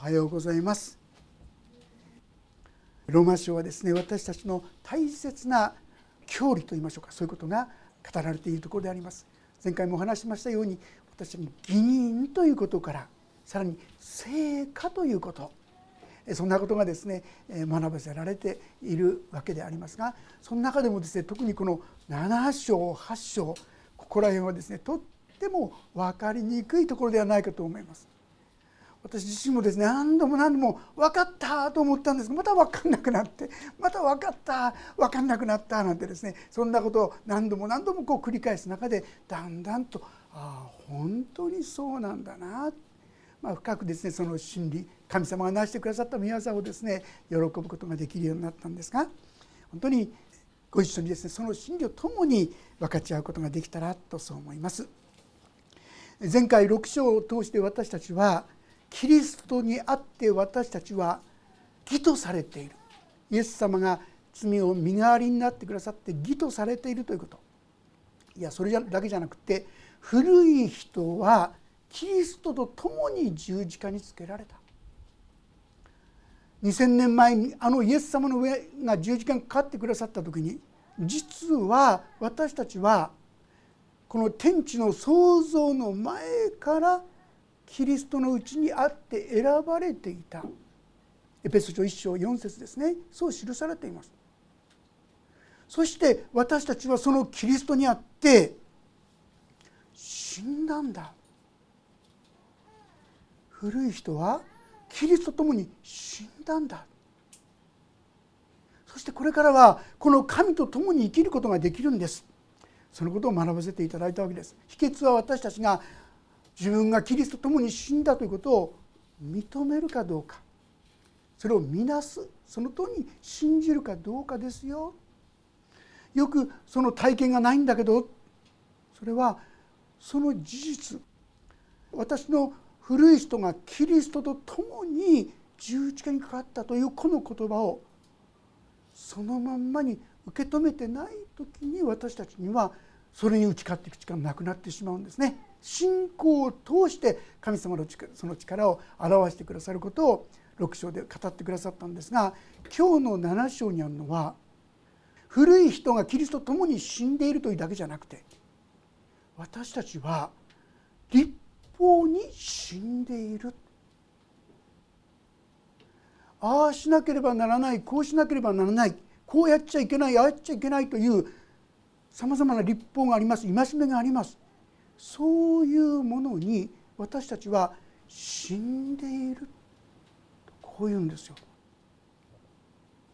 おはようございます。ローマ書はですね私たちの大切な教理と言いましょうか。そういうことが語られているところであります。前回もお話しましたように私たちに義人ということからさらに成果ということ。そんなことがですね学ばせられているわけでありますがその中でもですね特にこの7章8章ここら辺はですねとっても分かりにくいところではないかと思います。私自身もですね何度も何度も分かったと思ったんです。がまた分かんなくなってまた分かった分かんなくなったなんてですね。そんなことを何度も何度もこう繰り返す中でだんだんとああ本当にそうなんだな、まあ、深くですねその真理神様が成してくださった御業をですね喜ぶことができるようになったんですが本当にご一緒にですねその真理を共に分かち合うことができたらとそう思います。前回6章を通して私たちはキリストにあって私たちは義とされている。イエス様が罪を身代わりになってくださって義とされているということ。いやそれだけじゃなくて古い人はキリストと共に十字架につけられた。2,000年前にあのイエス様の上が十字架にかかってくださった時に実は私たちはこの天地の創造の前からキリストのうちにあって選ばれていた。エペソ書1章4節ですね。そう記されています。そして私たちはそのキリストにあって死んだんだ。古い人はキリストと共に死んだんだ。そしてこれからはこの神と共に生きることができるんです。そのことを学ばせていただいたわけです。秘訣は私たちが自分がキリストと共に死んだということを認めるかどうか。それを見なす。そのとに信じるかどうかですよ。よくその体験がないんだけど。それはその事実。私の古い人がキリストと共に十字架にかかったというこの言葉を。そのまんまに受け止めてない時に私たちにはそれに打ち勝っていく力がなくなってしまうんですね。信仰を通して神様のその力を表してくださることを6章で語ってくださったんですが今日の7章にあるのは古い人がキリストと共に死んでいるというだけじゃなくて私たちは立法に死んでいる。ああしなければならないこうしなければならないこうやっちゃいけないああやっちゃいけないというさまざまな立法があります戒めがあります。そういうものに私たちは死んでいるこう言うんですよ。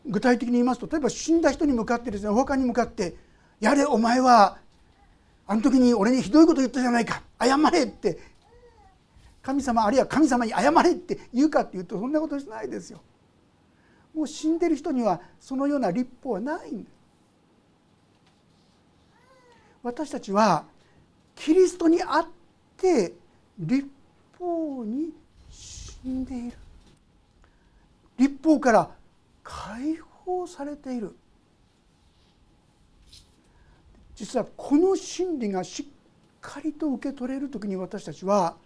具体的に言いますと例えば死んだ人に向かってですねお墓に向かって「やれお前はあの時に俺にひどいこと言ったじゃないか謝れ」って神様あるいは神様に謝れって言うかっていうとそんなことしないですよ。もう死んでる人にはそのような立法はないんです。私たちはキリストにあって立法に死んでいる。立法から解放されている。実はこの真理がしっかりと受け取れる時に私たちは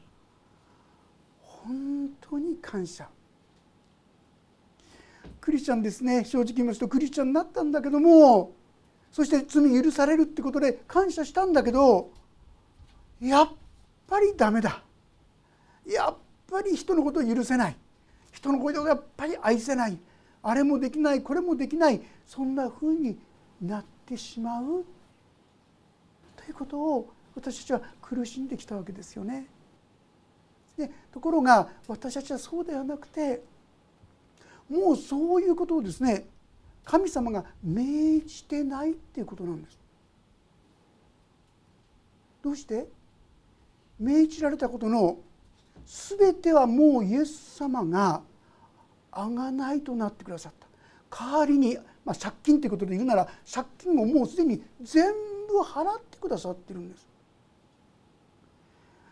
本当に感謝。クリスチャンですね。正直言いますとクリスチャンになったんだけどもそして罪許されるってことで感謝したんだけどやっぱりダメだ。やっぱり人のことを許せない。人のことをやっぱり愛せない。あれもできない。これもできない。そんなふうになってしまう。ということを私たちは苦しんできたわけですよね。でところが私たちはそうではなくてもうそういうことをですね神様が命じてないっていうことなんです。どうして？命じられたことの全てはもうイエス様が贖いとなってくださった。代わりに、まあ、借金ということで言うなら借金をもうすでに全部払ってくださってるんです。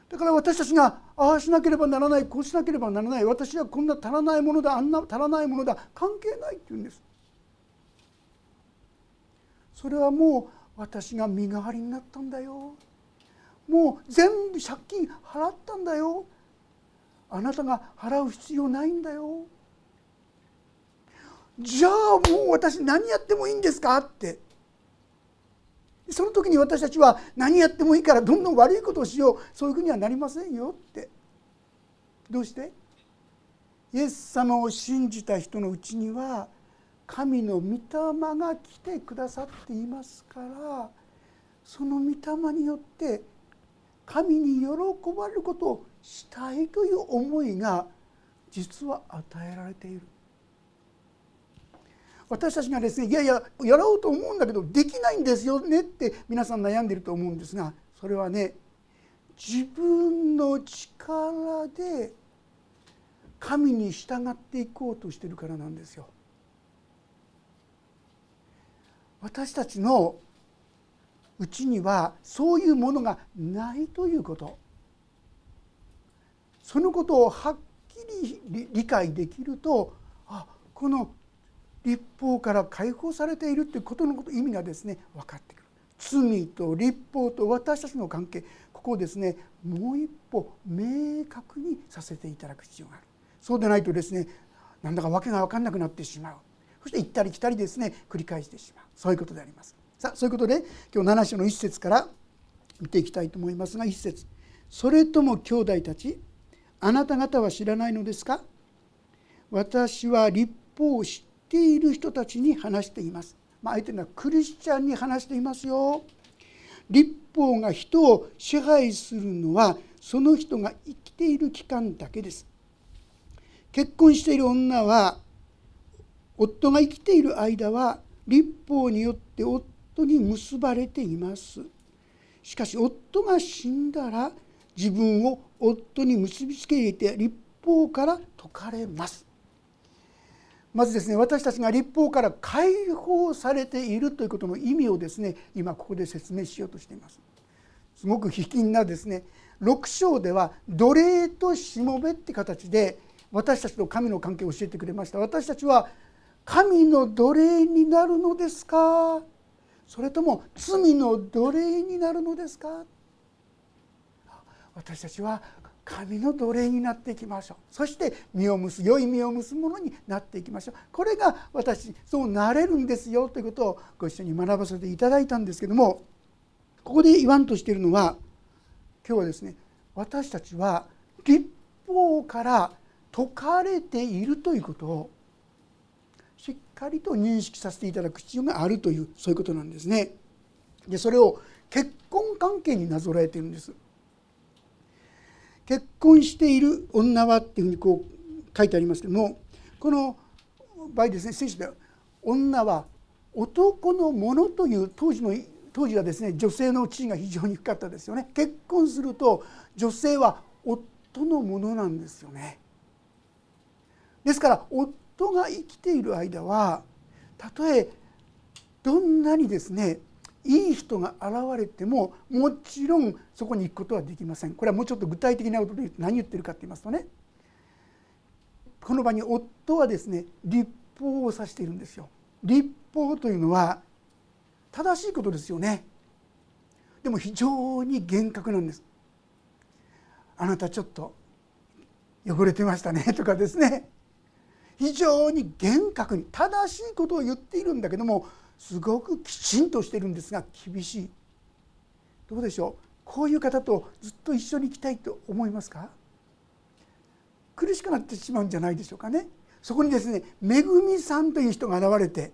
だから私たちがああしなければならないこうしなければならない。私はこんな足らないものだあんな足らないものだ関係ないって言うんです。それはもう私が身代わりになったんだよ。もう全部借金払ったんだよ。あなたが払う必要ないんだよ。じゃあもう私何やってもいいんですかって。その時に私たちは何やってもいいからどんどん悪いことをしよう。そういうふうにはなりませんよって。どうして？イエス様を信じた人のうちには神の御霊が来てくださっていますからその御霊によって神に喜ばれることをしたいという思いが実は与えられている私たちがですねいやいややろうと思うんだけどできないんですよねって皆さん悩んでいると思うんですがそれはね自分の力で神に従っていこうとしてるからなんですよ。私たちのうちにはそういうものがないということ。そのことをはっきり理解できるとあこの立法から解放されているということのこと意味がですね分かってくる。罪と立法と私たちの関係。ここをですねもう一歩明確にさせていただく必要がある。そうでないとですねなんだか訳が分かんなくなってしまう。そして行ったり来たりですね繰り返してしまう。そういうことであります。さあそういうことで今日7章の一節から見ていきたいと思いますが一節。それとも兄弟たちあなた方は知らないのですか？私は立法を知っている人たちに話しています、まあ、相手のはクリスチャンに話していますよ。立法が人を支配するのはその人が生きている期間だけです。結婚している女は夫が生きている間は立法によって夫に結ばれています。しかし夫が死んだら自分を夫に結びつけて立法から解かれます。まずですね私たちが立法から解放されているということの意味をですね今ここで説明しようとしています。すごく卑近なですね6章では奴隷としもべって形で私たちと神の関係を教えてくれました。私たちは神の奴隷になるのですか？それとも罪の奴隷になるのですか？私たちは神の奴隷になっていきましょう。そして実を結良い実を結ぶものになっていきましょう。これが私そうなれるんですよ。ということをご一緒に学ばせていただいたんですけどもここで言わんとしているのは今日はですね私たちは立法から説かれているということをしっかりと認識させていただく必要があるというそういうことなんですね。でそれを結婚関係になぞらえてるんです。結婚している女はっていうふうにこう書いてありますけどもこの場合ですね聖書では女は男のものという当時の当時はですね女性の地位が非常に低かったですよね結婚すると女性は夫のものなんですよねですから夫が生きている間はたとえどんなにですねいい人が現れてももちろんそこに行くことはできません。これはもうちょっと具体的なことで何言ってるかって言いますとねこの場に夫はですね立法を指しているんですよ。立法というのは正しいことですよね。でも非常に厳格なんですあなたちょっと汚れてましたねとかですね。非常に厳格に正しいことを言っているんだけどもすごくきちんとしてるんですが厳しい。どうでしょう？こういう方とずっと一緒にいきたいと思いますか？苦しくなってしまうんじゃないでしょうかね。そこにですねめぐみさんという人が現れて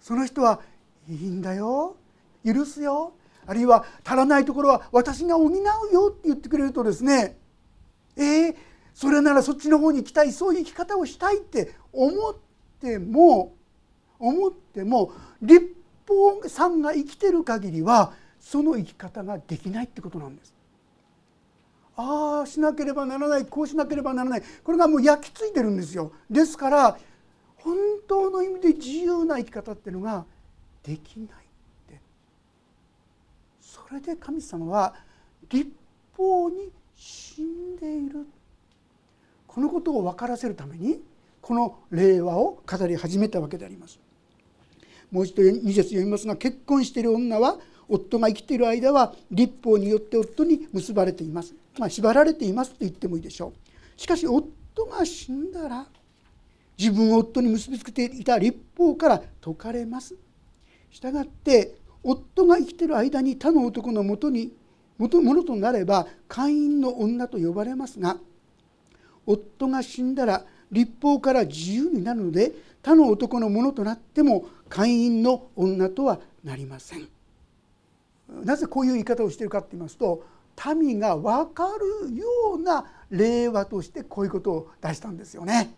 その人はいいんだよ。許すよ。あるいは足らないところは私が補うよって言ってくれるとですねえー、それならそっちの方に行きたいそういう生き方をしたいって思っても思っても立法さんが生きてる限りはその生き方ができないってことなんです。ああしなければならないこうしなければならないこれがもう焼き付いてるんですよ。ですから本当の意味で自由な生き方っていうのができないってそれで神様は立法に死んでいるってこのことを分からせるためにこの令和を語り始めたわけであります。もう一度2節読みますが結婚している女は夫が生きている間は立法によって夫に結ばれています、まあ、縛られていますと言ってもいいでしょうしかし夫が死んだら自分を夫に結びつけていた立法から解かれます。したがって夫が生きている間に他の男のもとにものとなれば会員の女と呼ばれますが夫が死んだら立法から自由になるので他の男のものとなっても会員の女とはなりません。なぜこういう言い方をしているかと言いますと民が分かるような令和としてこういうことを出したんですよね。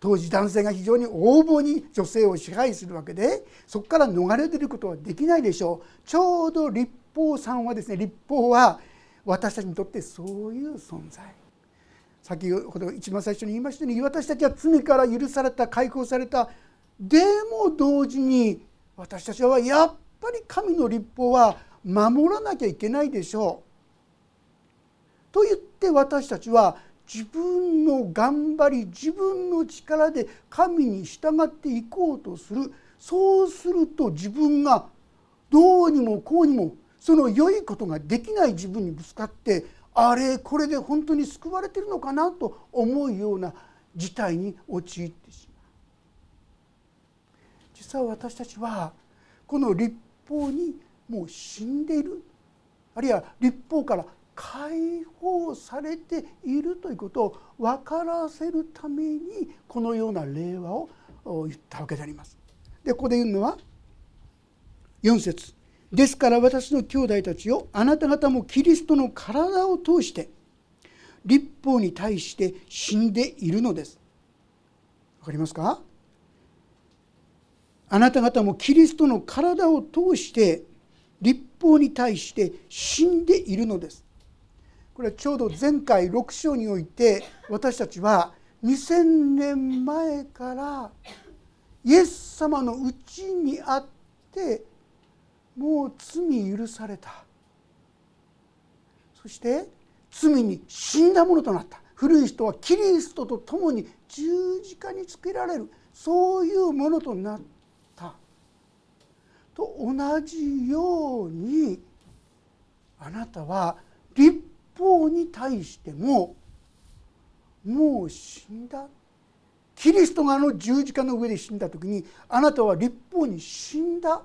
当時男性が非常に横暴に女性を支配するわけでそこから逃れ出ることはできないでしょうちょうど立法さんはですね立法は私たちにとってそういう存在先ほど一番最初に言いましたように私たちは罪から許された解放されたでも同時に私たちはやっぱり神の立法は守らなきゃいけないでしょう。と言って私たちは自分の頑張り自分の力で神に従っていこうとするそうすると自分がどうにもこうにもその良いことができない自分にぶつかってあれこれで本当に救われてるのかなと思うような事態に陥ってしまう。実際私たちはこの立法にもう死んでいるあるいは立法から解放されているということを分からせるためにこのような令和を言ったわけであります。でここで言うのは4節ですから私の兄弟たちよあなた方もキリストの体を通して立法に対して死んでいるのです。わかりますか？あなた方もキリストの体を通して立法に対して死んでいるのです。これはちょうど前回6章において私たちは2000年前からイエス様のうちにあってもう罪許された。そして罪に死んだものとなった。古い人はキリストと共に十字架につけられる。そういうものとなった。と同じようにあなたは立法に対してももう死んだ。キリストがあの十字架の上で死んだ時にあなたは立法に死んだ。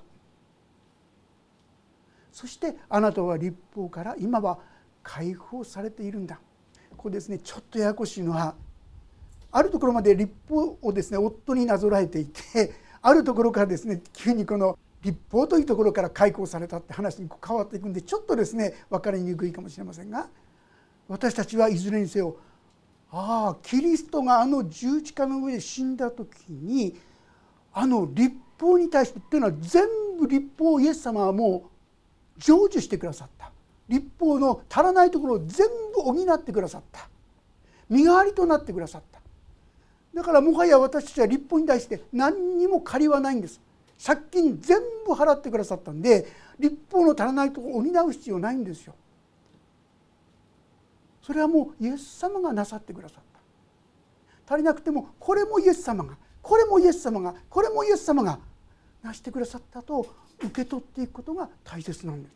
そしてあなたは立法から今は解放されているんだ。ここですねちょっとややこしいのはあるところまで立法をですね夫になぞらえていて あるところからですね急にこの立法というところから解放されたって話に変わっていくんでちょっとですね分かりにくいかもしれませんが私たちはいずれにせよああキリストがあの十字架の上で死んだ時にあの立法に対してっていうのは全部立法をイエス様はもう成就してくださった。立法の足らないところを全部補ってくださった。身代わりとなってくださった。だからもはや私たちは立法に対して何にも借りはないんです。借金全部払ってくださったんで立法の足らないところを補う必要ないんですよ。それはもうイエス様がなさってくださった。足りなくてもこれもイエス様がこれもイエス様がこれもイエス様がなしてくださったと受け取っていくことが大切なんです。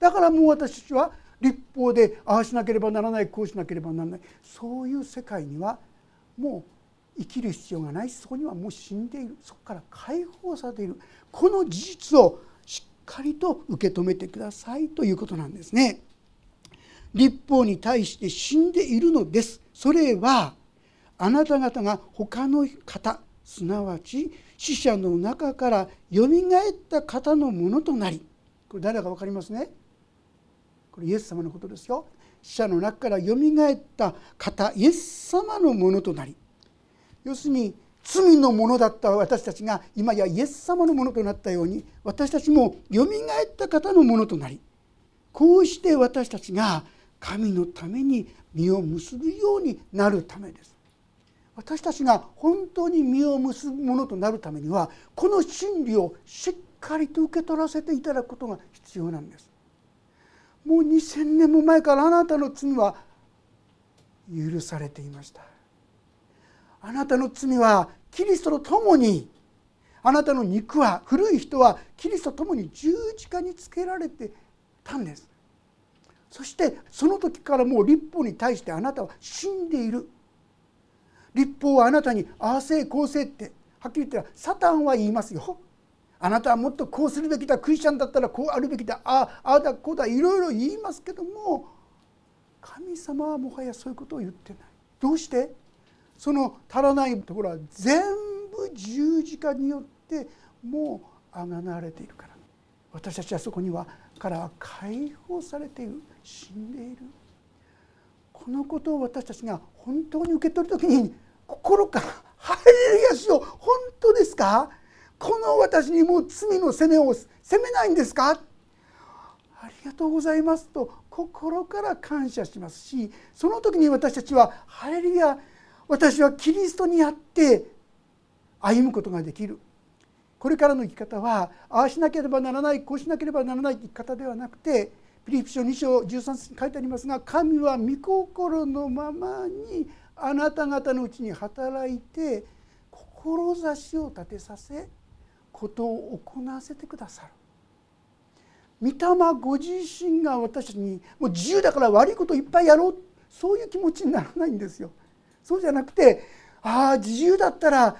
だからもう私たちは立法でああしなければならないこうしなければならない。そういう世界にはもう生きる必要がない。そこにはもう死んでいる。そこから解放されている。この事実をしっかりと受け止めてくださいということなんですね。立法に対して死んでいるのです。それはあなた方が他の方すなわち死者の中からよみがえった方のものとなりこれ誰だか分かりますね？これイエス様のことですよ。死者の中からよみがえった方イエス様のものとなり。要するに罪のものだった私たちが今やイエス様のものとなったように私たちもよみがえった方のものとなりこうして私たちが神のために実を結ぶようになるためです。私たちが本当に実を結ぶものとなるためにはこの真理をしっかりと受け取らせていただくことが必要なんです。もう2,000年も前からあなたの罪は許されていました。あなたの罪はキリストと共にあなたの肉は古い人はキリストと共に十字架につけられてたんです。そしてその時からもう立法に対してあなたは死んでいる。立法はあなたにああせいこうせいってはっきり言ったらサタンは言いますよ。あなたはもっとこうするべきだクリスチャンだったらこうあるべきだあああだこうだいろいろ言いますけども神様はもはやそういうことを言ってない。どうして？その足らないところは全部十字架によってもうあがなわれているから。私たちはそこにはから解放されている。死んでいる。このことを私たちが本当に受け取る時に心から「ハレルヤしよ本当ですか？この私にもう罪の責めを責めないんですか?」ありがとうございますと心から感謝しますしその時に私たちは「ハレルヤ私はキリストにあって歩むことができる」これからの生き方はああしなければならないこうしなければならない生き方ではなくてピリピ書2章13節に書いてありますが神は御心のままにあなた方のうちに働いて志を立てさせことを行わせてくださる。御霊ご自身が私たちにもう自由だから悪いこといっぱいやろうそういう気持ちにならないんですよ。そうじゃなくてああ自由だったら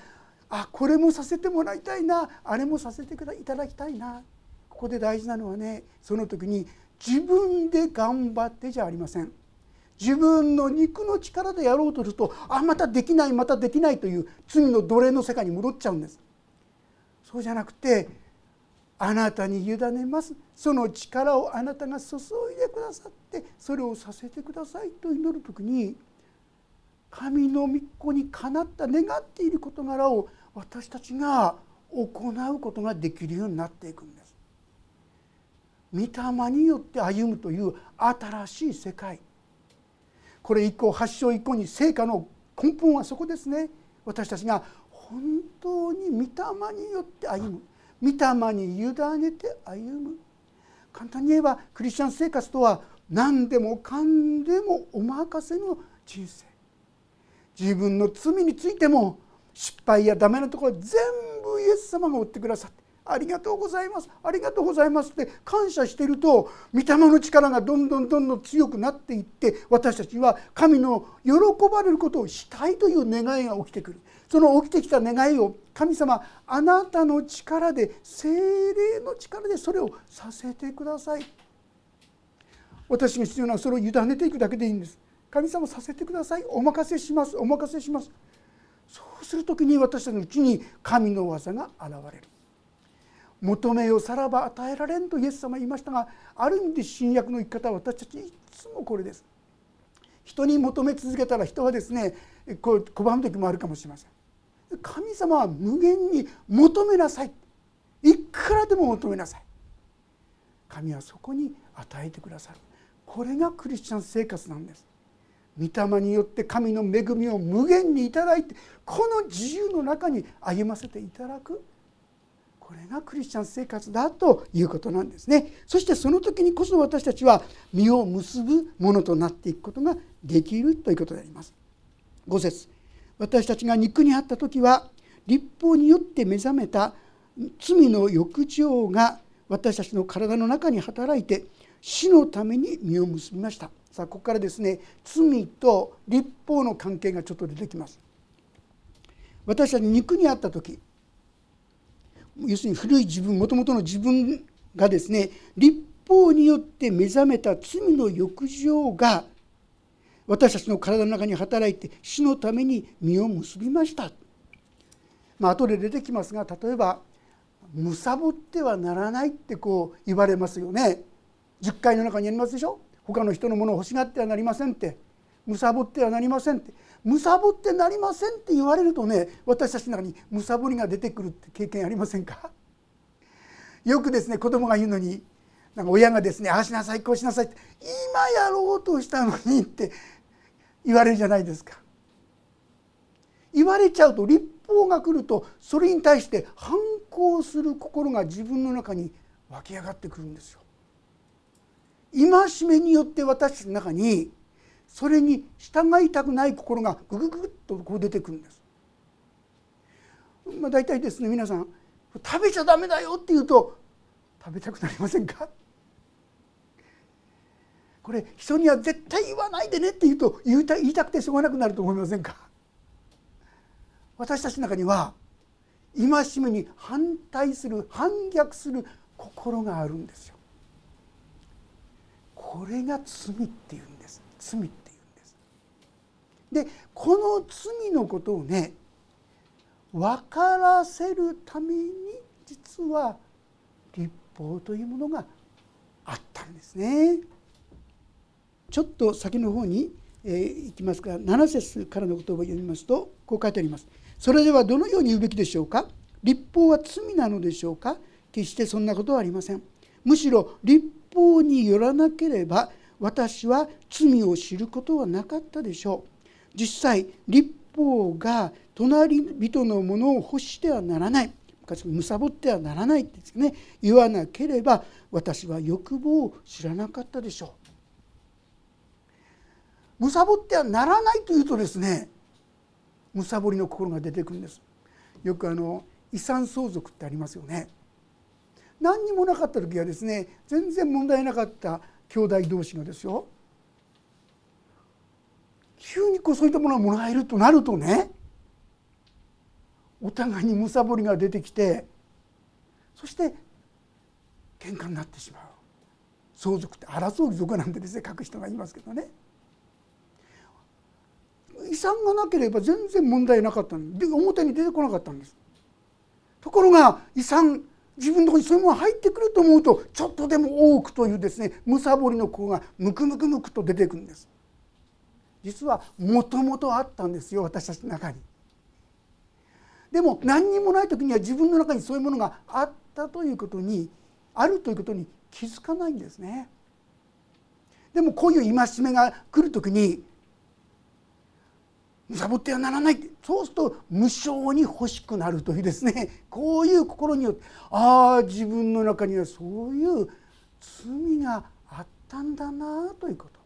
あこれもさせてもらいたいなあれもさせていただきたいなここで大事なのはねその時に自分で頑張ってじゃありません。自分の肉の力でやろうとするとあまたできないまたできないという罪の奴隷の世界に戻っちゃうんです。そうじゃなくてあなたに委ねます。その力をあなたが注いでくださってそれをさせてくださいと祈る時に神の御子にかなった願っている事柄を私たちが行うことができるようになっていくんです。御霊によって歩むという新しい世界。これ以降発祥以降に成果の根本はそこですね。私たちが本当に御霊によって歩む。御霊に委ねて歩む。簡単に言えばクリスチャン生活とは何でもかんでもお任せの人生。自分の罪についても失敗やダメなところ全部イエス様が追ってくださって。ありがとうございます。ありがとうございますって感謝してると御霊の力がどんどんどんどん強くなっていって私たちは神の喜ばれることをしたいという願いが起きてくる。その起きてきた願いを神様あなたの力で精霊の力でそれをさせてください。私が必要なのはそれを委ねていくだけでいいんです。神様させてください。お任せします。お任せします。そうする時に私たちのうちに神の技が現れる。求めよさらば与えられんとイエス様言いましたがある意味で新約の生き方は私たちいつもこれです。人に求め続けたら人はですねこう拒む時もあるかもしれません。神様は無限に求めなさい。いくらでも求めなさい。神はそこに与えてくださる。これがクリスチャン生活なんです。御霊によって神の恵みを無限にいただいてこの自由の中に歩ませていただく。これがクリスチャン生活だということなんですね。そしてその時にこそ私たちは実を結ぶものとなっていくことができるということであります。5節。私たちが肉にあった時は立法によって目覚めた罪の欲情が私たちの体の中に働いて死のために実を結びました。さあここからですね罪と立法の関係がちょっと出てきます。私たち肉にあった時要するに古い自分もともとの自分がですね立法によって目覚めた罪の欲情が私たちの体の中に働いて死のために実を結びました。まあ後で出てきますが例えば「むさぼってはならない」ってこう言われますよね。10回の中にありますでしょ他の人のものを欲しがってはなりませんってむさぼってはなりませんってむさぼってなりませんって言われるとね私たちの中にむさぼりが出てくるって経験ありませんか？よくですね子供が言うのになんか親がですねああしなさいこうしなさいって今やろうとしたのにって言われるじゃないですか。言われちゃうと立法が来るとそれに対して反抗する心が自分の中に湧き上がってくるんですよ。戒めによって私の中にそれに従いたくない心がグググッとこう出てくるんです。まあ、大体ですね皆さん食べちゃダメだよって言うと食べたくなりませんか？これ人には絶対言わないでねって言うと言いた言いたくてしょうがなくなると思いませんか？私たちの中には戒めに反対する反逆する心があるんですよ。これが罪っていうんです罪ってで。この罪のことをね分からせるために実は立法というものがあったんですね。ちょっと先の方に、えー、いきますが7節からの言葉を読みますとこう書いてあります。それではどのように言うべきでしょうか？立法は罪なのでしょうか？決してそんなことはありません。むしろ立法によらなければ私は罪を知ることはなかったでしょう。実際立法が隣人のものを欲してはならない昔むさぼってはならないってですね言わなければ私は欲望を知らなかったでしょう。むさぼってはならないというとですねむさぼりの心が出てくるんです。よくあの遺産相続ってありますよね。何にもなかった時はですね全然問題なかった兄弟同士がですよ急にこうそういったものがもらえるとなるとねお互いにむさぼりが出てきてそして喧嘩になってしまう。相続って争う族なんてですね書く人がいますけどね。遺産がなければ全然問題なかったんで表に出てこなかったんです。ところが遺産自分のとこにそういうものが入ってくると思うとちょっとでも多くというですねむさぼりの子がムクムクムクと出てくるんです。実はもともとあったんですよ私たちの中に。でも何にもない時には自分の中にそういうものがあったということにあるということに気づかないんですね。でもこういう戒めが来る時にむさぼってはならない。そうすると無償に欲しくなるというですね。こういう心によってああ自分の中にはそういう罪があったんだなということ。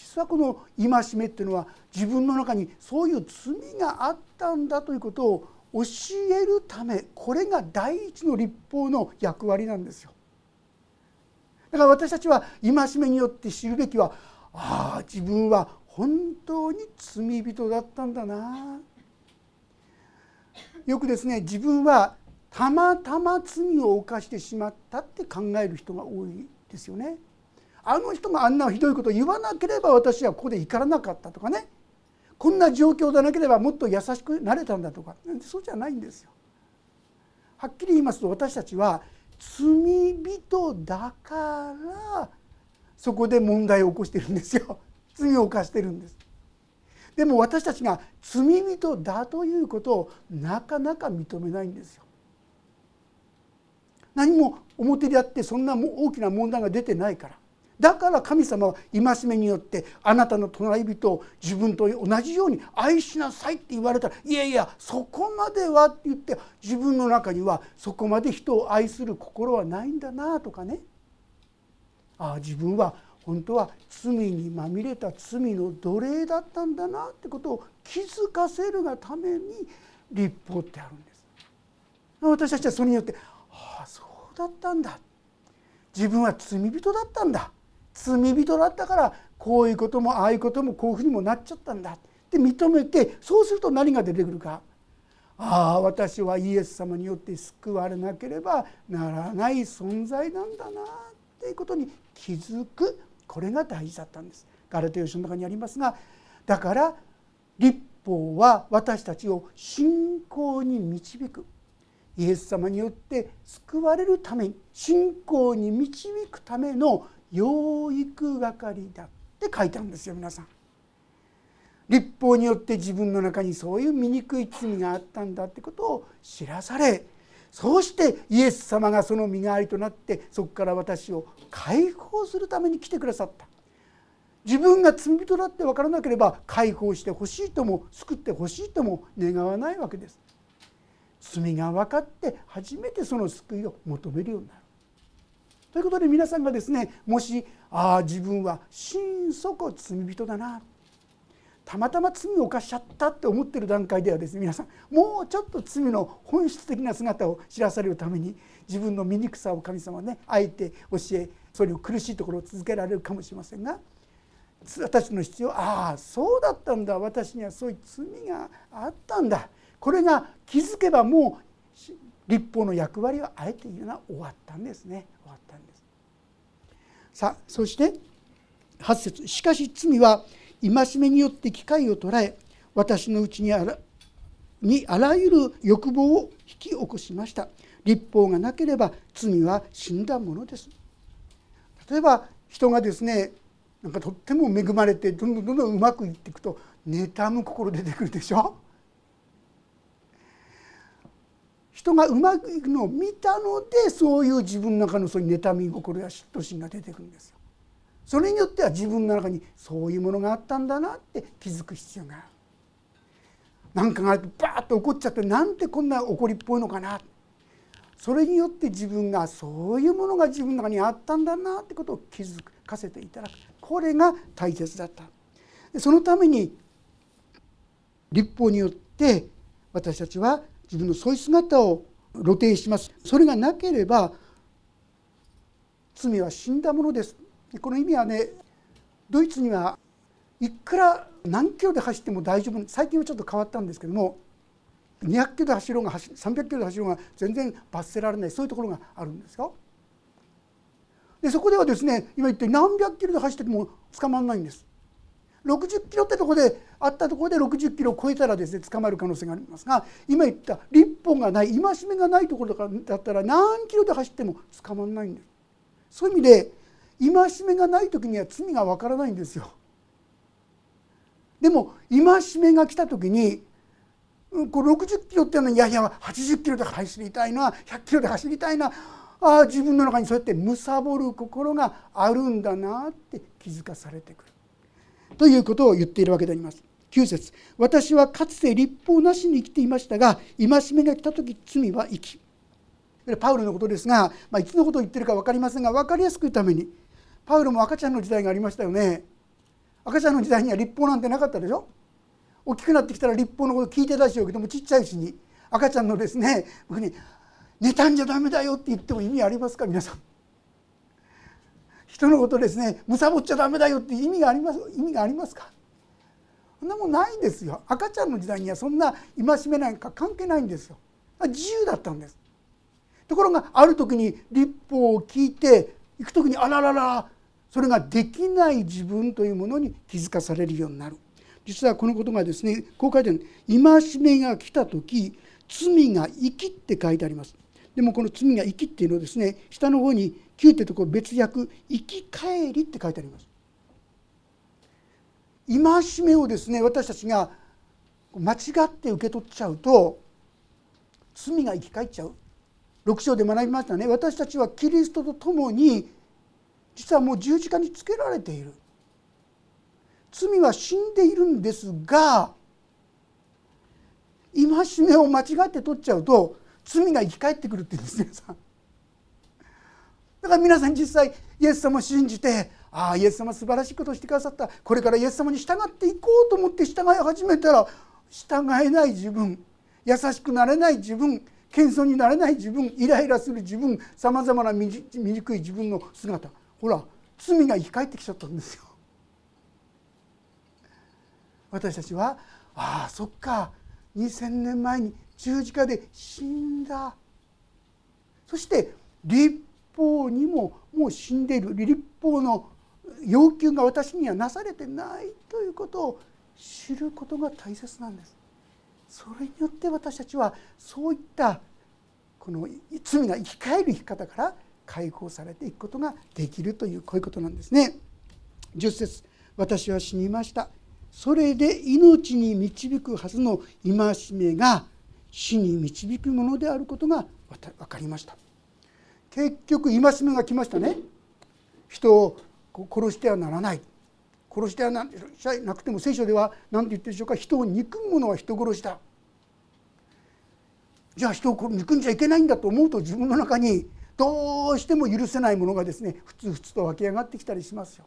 実はこの戒めっていうのは自分の中にそういう罪があったんだということを教えるためこれが第一の立法の役割なんですよ。だから私たちは戒めによって知るべきはああ自分は本当に罪人だったんだなよくですね自分はたまたま罪を犯してしまったって考える人が多いですよね。あの人があんなひどいことを言わなければ私はここで怒らなかったとかね。こんな状況でなければもっと優しくなれたんだとか。そうじゃないんですよ。はっきり言いますと私たちは罪人だからそこで問題を起こしてるんですよ。罪を犯してるんです。でも私たちが罪人だということをなかなか認めないんですよ。何も表であってそんな大きな問題が出てないから。だから神様は戒めによってあなたの隣人を自分と同じように愛しなさいって言われたらいやいやそこまではって言って自分の中にはそこまで人を愛する心はないんだなとかね。ああ自分は本当は罪にまみれた罪の奴隷だったんだなってことを気づかせるがために立法ってあるんです。私たちはそれによってああそうだったんだ。自分は罪人だったんだ。罪人だったからこういうこともああいうこともこういうふうにもなっちゃったんだ。って認めてそうすると何が出てくるか。ああ私はイエス様によって救われなければならない存在なんだな。っていうことに気づく。これが大事だったんです。ガラテヨ書の中にありますがだから立法は私たちを信仰に導く。イエス様によって救われるために信仰に導くための養育係だって書いてあるんですよ皆さん。立法によって自分の中にそういう醜い罪があったんだってことを知らされそうしてイエス様がその身代わりとなってそこから私を解放するために来てくださった。自分が罪人だって分からなければ解放してほしいとも救ってほしいとも願わないわけです。罪が分かって初めてその救いを求めるようになる。ということで皆さんがですねもしああ自分は心底罪人だな。たまたま罪を犯しちゃったって思ってる段階ではですね皆さんもうちょっと罪の本質的な姿を知らされるために自分の醜さを神様はねあえて教えそれを苦しいところを続けられるかもしれませんが私の必要ああそうだったんだ。私にはそういう罪があったんだ。これが気づけばもう立法の役割はあえて言うのは終わったんですね。終わったんです。さあそして8節。しかし罪は戒めによって機会を捉え私のうちにあらにあらゆる欲望を引き起こしました。立法がなければ罪は死んだものです。例えば人がですねなんかとっても恵まれてどんどんどんどんうまくいっていくと妬む心出てくるでしょ？人がうまくいくのを見たのでそういう自分の中のそういう妬み心や嫉妬心が出てくるんですよ。それによっては自分の中にそういうものがあったんだなって気づく必要がある。何かがあるとバーッと怒っちゃってなんてこんな怒りっぽいのかなそれによって自分がそういうものが自分の中にあったんだなってことを気づかせていただくこれが大切だったそのために立法によって私たちは自分のそういう姿を露呈しますそれがなければ罪は死んだものですこの意味はねドイツにはいくら何キロで走っても大丈夫最近はちょっと変わったんですけども200キロで走ろうが300キロで走ろうが全然罰せられないそういうところがあるんですよ。でそこではですね今言って何百キロで走ってても捕まらないんです。60キロってとこであったところで60キロを超えたらですね捕まる可能性がありますが今言った立法がない戒めがないところだったら何キロで走っても捕まらないんです。そういう意味で戒めがない時には罪がわからないんですよ。でも戒めが来た時にこれ60キロっていうのはいやいや80キロで走りたいな100キロで走りたいなあ自分の中にそうやって貪る心があるんだなって気づかされてくるということを言っているわけであります。9節。私はかつて立法なしに生きていましたが戒めが来た時罪は生き。パウルのことですが、まあ、いつのことを言ってるか分かりませんが分かりやすく言うために。パウルも赤ちゃんの時代がありましたよね。赤ちゃんの時代には立法なんてなかったでしょ。大きくなってきたら立法のこと聞いてたでしょうけどもちっちゃいうちに赤ちゃんのですね僕に「妬んじゃダメだよ」って言っても意味ありますか？皆さん。人のことですね貪っちゃダメだよって意味があります意味がありますか？そんなもんないんですよ。赤ちゃんの時代にはそんな戒めなんか関係ないんですよ。自由だったんです。ところがある時に立法を聞いて行く時にあらららそれができない自分というものに気づかされるようになる。実はこのことがですねこう書いてある。戒めが来た時罪が生きって書いてあります。でもこの罪が生きっていうのはですね下の方に9ってところ別訳生き返りって書いてあります。戒めをですね私たちが間違って受け取っちゃうと罪が生き返っちゃう。6章で学びましたね。私たちはキリストと共に実はもう十字架につけられている。罪は死んでいるんですが戒めを間違って取っちゃうと罪が生き返ってくるって言うんです皆さん。だから皆さん実際イエス様を信じてああイエス様素晴らしいことをしてくださった。これからイエス様に従っていこうと思って従い始めたら従えない自分優しくなれない自分謙遜になれない自分イライラする自分さまざまな醜い自分の姿。ほら罪が生き返ってきちゃったんですよ。私たちはああそっか。2,000年前に十字架で死んだ。そして立法にももう死んでいる立法の要求が私にはなされてないということを知ることが大切なんです。それによって私たちはそういったこの罪が生き返る生き方から解放されていくことができるというこういうことなんですね。10節私は死にましたそれで命に導くはずの戒めが死に導くものであることが分かりました結局戒めが来ましたね人を殺してはならない殺してはななくても聖書では何て言ってるでしょうか人を憎む者は人殺しだじゃあ人を憎んじゃいけないんだと思うと自分の中にどうしても許せないものがですねふつふつと湧き上がってきたりしますよ。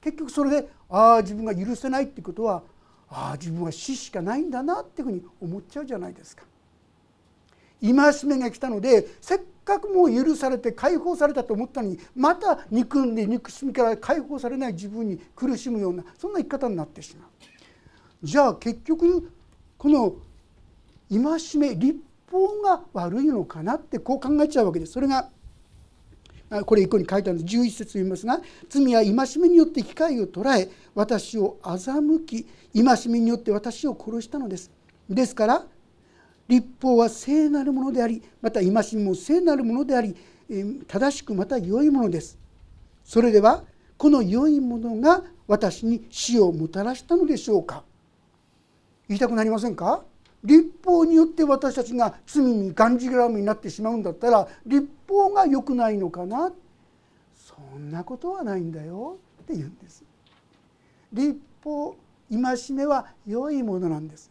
結局それでああ自分が許せないってことはああ自分は死しかないんだなっていうふうに思っちゃうじゃないですか。戒めが来たのでせっかくもう許されて解放されたと思ったのにまた憎んで憎しみから解放されない自分に苦しむようなそんな生き方になってしまう。じゃあ結局この戒め立法が悪いのかなってこう考えちゃうわけです。それがこれ一個に書いてあるんです11節読みますが「罪は戒めによって機会を捉え私を欺き戒めによって私を殺したのです」ですから立法は聖なるものでありまた戒めも聖なるものであり正しくまた良いものです。それではこの良いものが私に死をもたらしたのでしょうか言いたくなりませんか？立法によって私たちが罪にがんじがらめになってしまうんだったら立法が良くないのかな？そんなことはないんだよって言うんです。立法戒めは良いものなんです。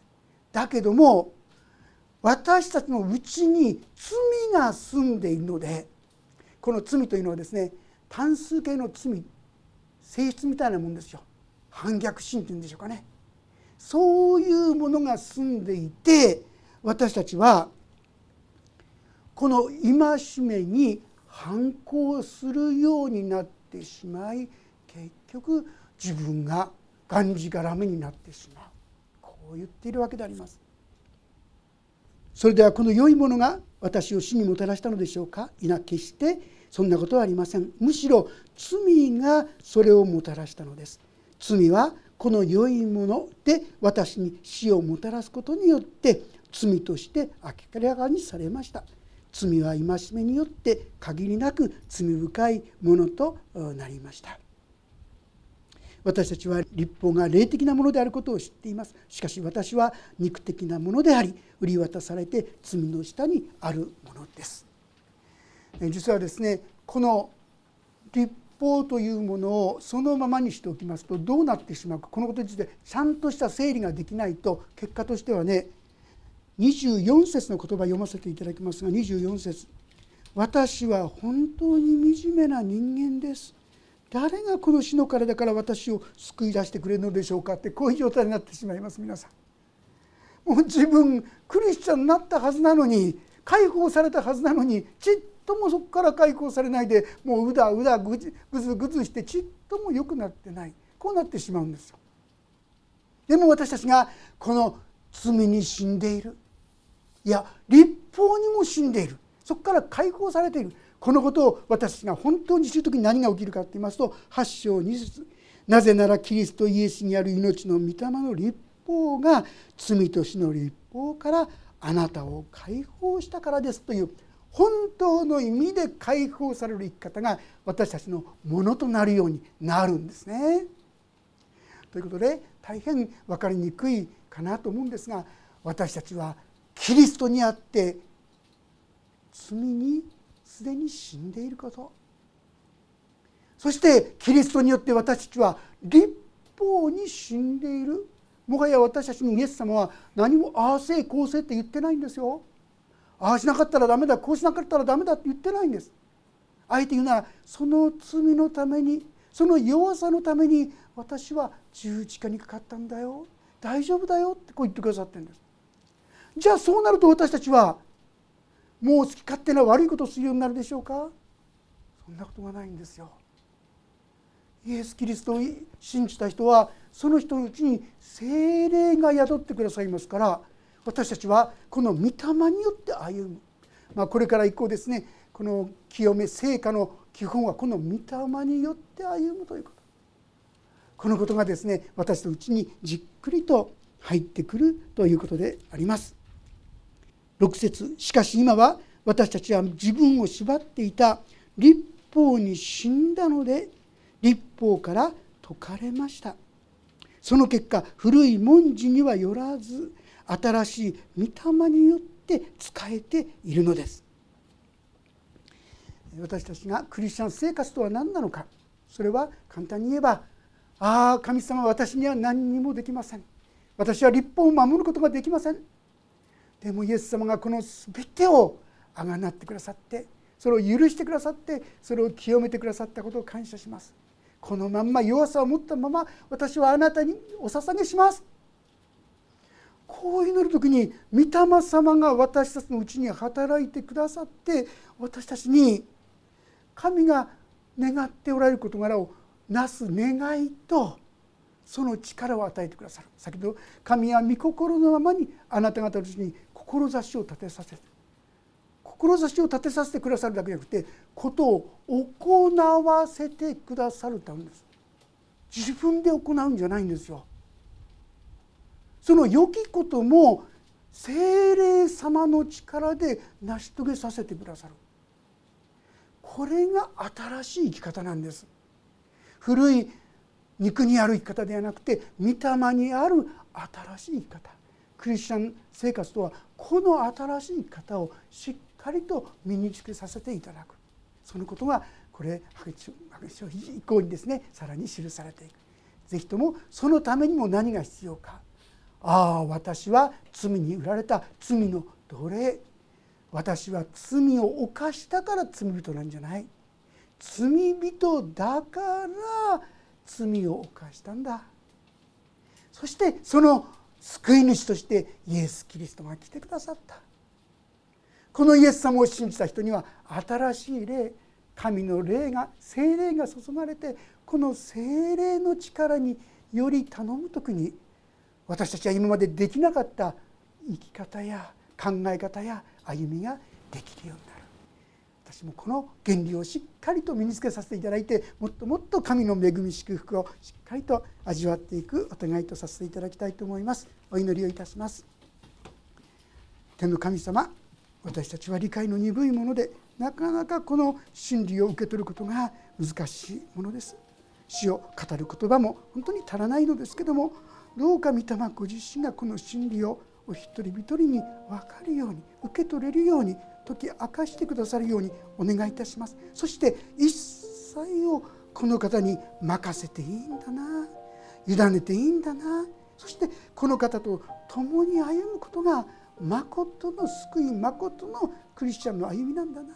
だけども私たちのうちに罪が住んでいるのでこの罪というのはですね単数形の罪性質みたいなもんですよ。反逆心というんでしょうかね。そういうものが住んでいて私たちはこの戒めに反抗するようになってしまい結局自分ががんじがらめになってしまう。こう言っているわけであります。それではこの良いものが私を死にもたらしたのでしょうか？いな決してそんなことはありません。むしろ罪がそれをもたらしたのです。罪はこの良いもので私に死をもたらすことによって罪として明らかにされました。罪は戒めによって限りなく罪深いものとなりました。私たちは立法が霊的なものであることを知っています。しかし私は肉的なものであり売り渡されて罪の下にあるものです。実はですねこの立法というものをそのままにしておきますとどうなってしまうか。このことについてちゃんとした整理ができないと結果としてはね24節の言葉を読ませていただきますが24節。私は本当に惨めな人間です」誰がこの死の体から私を救い出してくれるのでしょうかってこういう状態になってしまいます皆さん。もう自分クリスチャンになったはずなのに解放されたはずなのにちっともそこから解放されないでもううだうだぐずぐずしてちっとも良くなってないこうなってしまうんですよ。でも私たちがこの罪に死んでいるいや立法にも死んでいるそこから解放されているこのことを私たちが本当に知る時に何が起きるかと言いますと8章2節なぜならキリストイエスにある命の御霊の立法が罪と死の立法からあなたを解放したからですという本当の意味で解放される生き方が私たちのものとなるようになるんですね。ということで大変分かりにくいかなと思うんですが私たちはキリストにあって罪にすでに死んでいることそしてキリストによって私たちは立法に死んでいる。もはや私たちにイエス様は何もああせいこうせいって言ってないんですよ。ああしなかったらダメだこうしなかったらダメだって言ってないんです。あえて言うならその罪のためにその弱さのために私は十字架にかかったんだよ。大丈夫だよってこう言ってくださってるんです。じゃあそうなると私たちはもう好き勝手な悪いことをするようになるでしょうか？そんなことがないんですよ。イエス・キリストを信じた人はその人のうちに精霊が宿ってくださいますから私たちはこの御霊によって歩む、まあ、これから以降ですねこの清め聖火の基本はこの御霊によって歩むということ。このことがですね私のうちにじっくりと入ってくるということであります。6節。しかし今は私たちは自分を縛っていた。立法に死んだので立法から解かれました。その結果古い文字にはよらず新しい御霊によって使えているのです。私たちがクリスチャン生活とは何なのかそれは簡単に言えば「ああ神様私には何にもできません」「私は立法を守ることができません」でもイエス様がこの全てをあがなってくださってそれを許してくださってそれを清めてくださったことを感謝します。このまんま弱さを持ったまま私はあなたにお捧げします。こう祈る時に御霊様が私たちのうちに働いてくださって私たちに神が願っておられる事柄をなす願いとその力を与えてくださる。先ほど神は御心のままにあなた方のうちに志を立てさせて志を立てさせてくださるだけじゃなくてことを行わせてくださるためです。自分で行うんじゃないんですよ。その良きことも精霊様の力で成し遂げさせてくださる。これが新しい生き方なんです。古い肉にある生き方ではなくて御霊にある新しい生き方。クリスチャン生活とはこの新しい方をしっかりと身につけさせていただく。そのことがこれ白書以降にですねさらに記されていく。是非ともそのためにも何が必要か。ああ私は罪に売られた罪の奴隷。私は罪を犯したから罪人なんじゃない。罪人だから罪を犯したんだ。そしてその救い主としてイエス・キリストが来てくださった。このイエス様を信じた人には新しい霊神の霊が精霊が注がれてこの精霊の力により頼む時に私たちは今までできなかった生き方や考え方や歩みができるようになる。私もこの原理をしっかりと身につけさせていただいてもっともっと神の恵み祝福をしっかりと味わっていくお互いとさせていただきたいと思います。お祈りをいたします。天の神様私たちは理解の鈍いものでなかなかこの真理を受け取ることが難しいものです。死を語る言葉も本当に足らないのですけどもどうか御霊ご自身がこの真理をお一人一人に分かるように受け取れるように解き明かしてくださるようにお願いいたします。そして一切をこの方に任せていいんだな。委ねていいんだな。そしてこの方と共に歩むことがまことの救いまことのクリスチャンの歩みなんだな。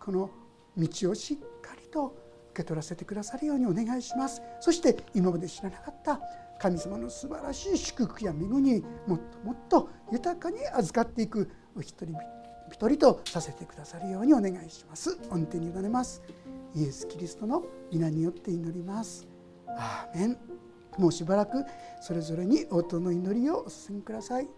この道をしっかりと受け取らせてくださるようにお願いします。そして今まで知らなかった神様の素晴らしい祝福や恵みにもっともっと豊かに預かっていくお一人一人とさせてくださるようにお願いします。御手に委ねます。イエス・キリストの皆によって祈ります。アーメン。もうしばらくそれぞれに応答の祈りをお進みください。